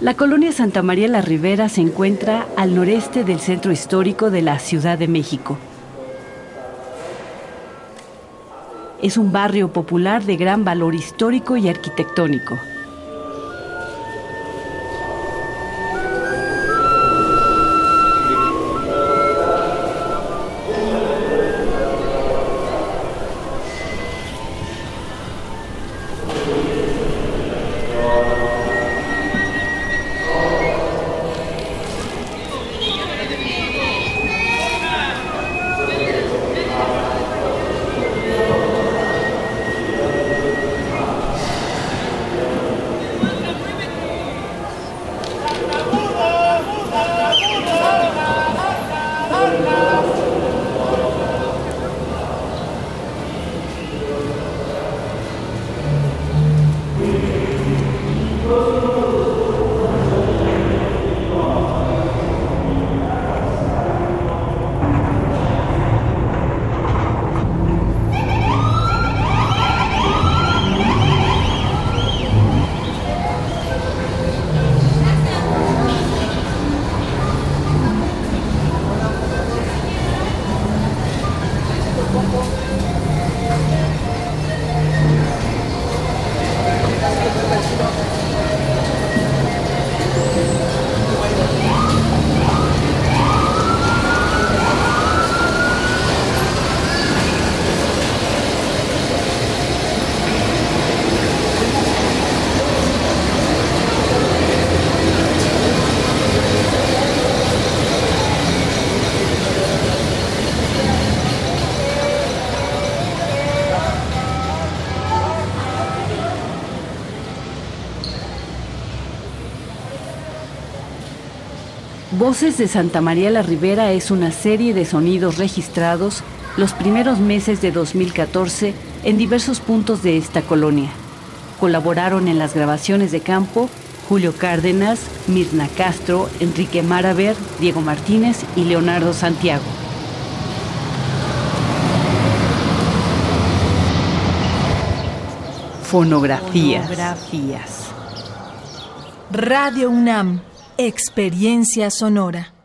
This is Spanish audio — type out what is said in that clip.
La colonia Santa María la Ribera se encuentra al noreste del centro histórico de la Ciudad de México. Es un barrio popular de gran valor histórico y arquitectónico. Voces de Santa María la Ribera es una serie de sonidos registrados los primeros meses de 2014 en diversos puntos de esta colonia. Colaboraron en las grabaciones de campo Julio Cárdenas, Mirna Castro, Enrique Maraver, Diego Martínez y Leonardo Santiago. Fonografías. Radio UNAM Experiencia sonora.